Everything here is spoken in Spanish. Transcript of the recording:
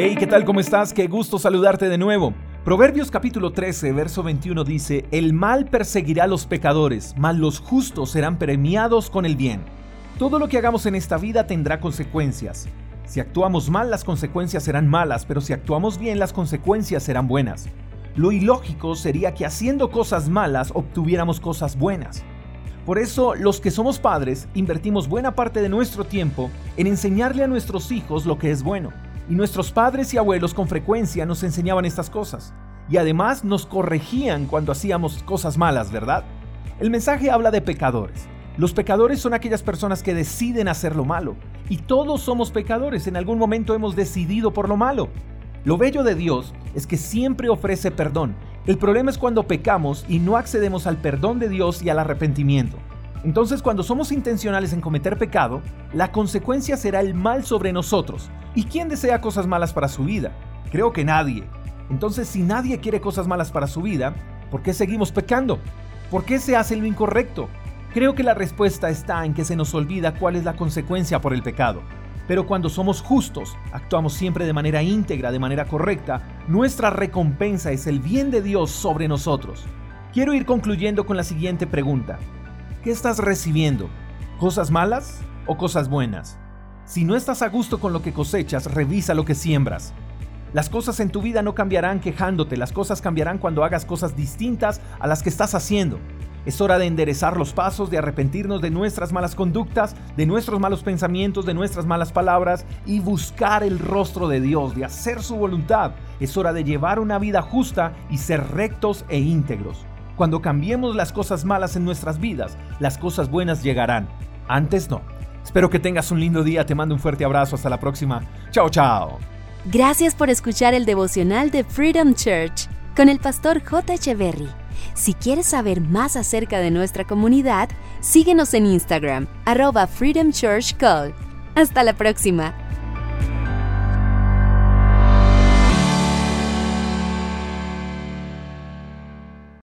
Hey, ¿qué tal? ¿Cómo estás? Qué gusto saludarte de nuevo. Proverbios capítulo 13, verso 21 dice, El mal perseguirá a los pecadores, mas los justos serán premiados con el bien. Todo lo que hagamos en esta vida tendrá consecuencias. Si actuamos mal, las consecuencias serán malas, pero si actuamos bien, las consecuencias serán buenas. Lo ilógico sería que haciendo cosas malas obtuviéramos cosas buenas. Por eso, los que somos padres invertimos buena parte de nuestro tiempo en enseñarle a nuestros hijos lo que es bueno. Y nuestros padres y abuelos con frecuencia nos enseñaban estas cosas. Y además nos corregían cuando hacíamos cosas malas, ¿verdad? El mensaje habla de pecadores. Los pecadores son aquellas personas que deciden hacer lo malo. Y todos somos pecadores, en algún momento hemos decidido por lo malo. Lo bello de Dios es que siempre ofrece perdón el problema es cuando pecamos y no accedemos al perdón de Dios y al arrepentimiento. Entonces cuando somos intencionales en cometer pecado, la consecuencia será el mal sobre nosotros. ¿Y quién desea cosas malas para su vida? Creo que nadie. Entonces si nadie quiere cosas malas para su vida, ¿por qué seguimos pecando? ¿Por qué se hace lo incorrecto? Creo que la respuesta está en que se nos olvida cuál es la consecuencia por el pecado. Pero cuando somos justos, actuamos siempre de manera íntegra, de manera correcta, nuestra recompensa es el bien de Dios sobre nosotros. Quiero ir concluyendo con la siguiente pregunta. ¿Qué estás recibiendo? ¿Cosas malas o cosas buenas? Si no estás a gusto con lo que cosechas, revisa lo que siembras. Las cosas en tu vida no cambiarán quejándote, las cosas cambiarán cuando hagas cosas distintas a las que estás haciendo. Es hora de enderezar los pasos, de arrepentirnos de nuestras malas conductas, de nuestros malos pensamientos, de nuestras malas palabras y buscar el rostro de Dios, de hacer su voluntad. Es hora de llevar una vida justa y ser rectos e íntegros. Cuando cambiemos las cosas malas en nuestras vidas, las cosas buenas llegarán. Antes no. Espero que tengas un lindo día, te mando un fuerte abrazo, hasta la próxima. Chao, chao. Gracias por escuchar el devocional de Freedom Church con el pastor J. Echeverry. Si quieres saber más acerca de nuestra comunidad, síguenos en Instagram, arroba Freedom Church Call. Hasta la próxima.